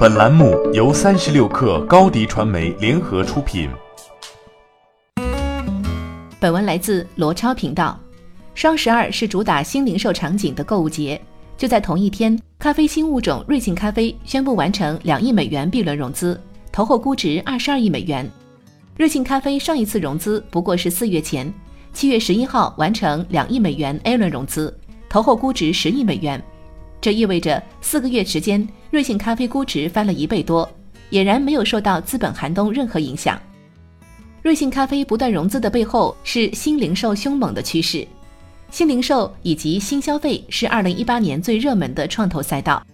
本栏目由三十六氪高低传媒联合出品。本文来自罗超频道。双十二是主打新零售场景的购物节。就在同一天，咖啡新物种瑞幸咖啡宣布完成两亿美元 B 轮融资，投后估值二十二亿美元。瑞幸咖啡上一次融资不过是四月前，七月十一号完成两亿美元 A 轮融资，投后估值十亿美元。这意味着四个月时间，瑞幸咖啡估值翻了一倍多，俨然没有受到资本寒冬任何影响。瑞幸咖啡不断融资的背后是新零售凶猛的趋势，新零售以及新消费是二零一八年最热门的创投赛道。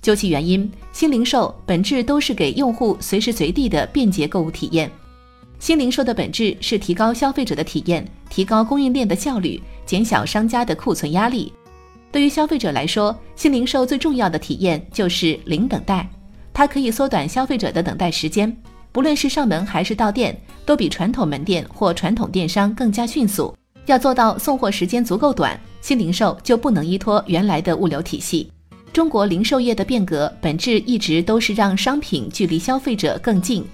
究其原因，新零售本质都是给用户随时随地的便捷购物体验。新零售的本质是提高消费者的体验，提高供应链的效率，减小商家的库存压力。对于消费者来说，新零售最重要的体验就是零等待，它可以缩短消费者的等待时间，不论是上门还是到店，都比传统门店或传统电商更加迅速。要做到送货时间足够短，新零售就不能依托原来的物流体系。中国零售业的变革本质一直都是让商品距离消费者更近。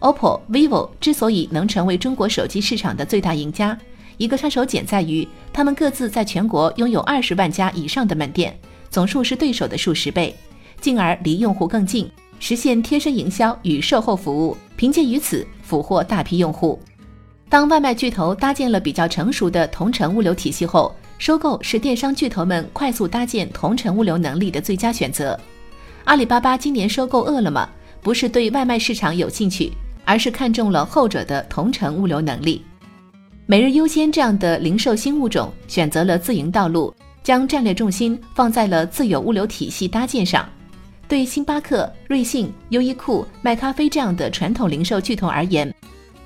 OPPO、vivo 之所以能成为中国手机市场的最大赢家。一个杀手锏在于，他们各自在全国拥有二十万家以上的门店，总数是对手的数十倍，进而离用户更近，实现贴身营销与售后服务，凭借于此俘获大批用户。当外卖巨头搭建了比较成熟的同城物流体系后，收购是电商巨头们快速搭建同城物流能力的最佳选择。阿里巴巴今年收购饿了么，不是对外卖市场有兴趣，而是看中了后者的同城物流能力。每日优先这样的零售新物种选择了自营道路，将战略重心放在了自有物流体系搭建上。对星巴克、瑞幸、优衣库、卖咖啡这样的传统零售巨头而言，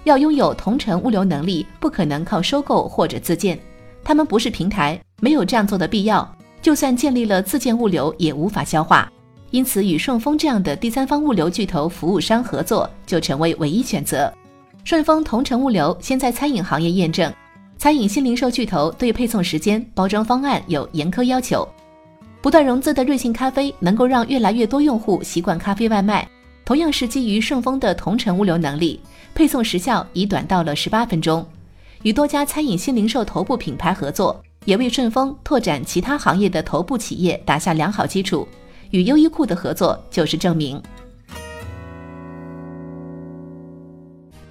要拥有同城物流能力，不可能靠收购或者自建。他们不是平台，没有这样做的必要。就算建立了自建物流，也无法消化。因此，与顺丰这样的第三方物流巨头服务商合作，就成为唯一选择。顺丰同城物流先在餐饮行业验证，餐饮新零售巨头对配送时间、包装方案有严苛要求。不断融资的瑞幸咖啡能够让越来越多用户习惯咖啡外卖，同样是基于顺丰的同城物流能力，配送时效已短到了十八分钟。与多家餐饮新零售头部品牌合作，也为顺丰拓展其他行业的头部企业打下良好基础。与优衣库的合作就是证明。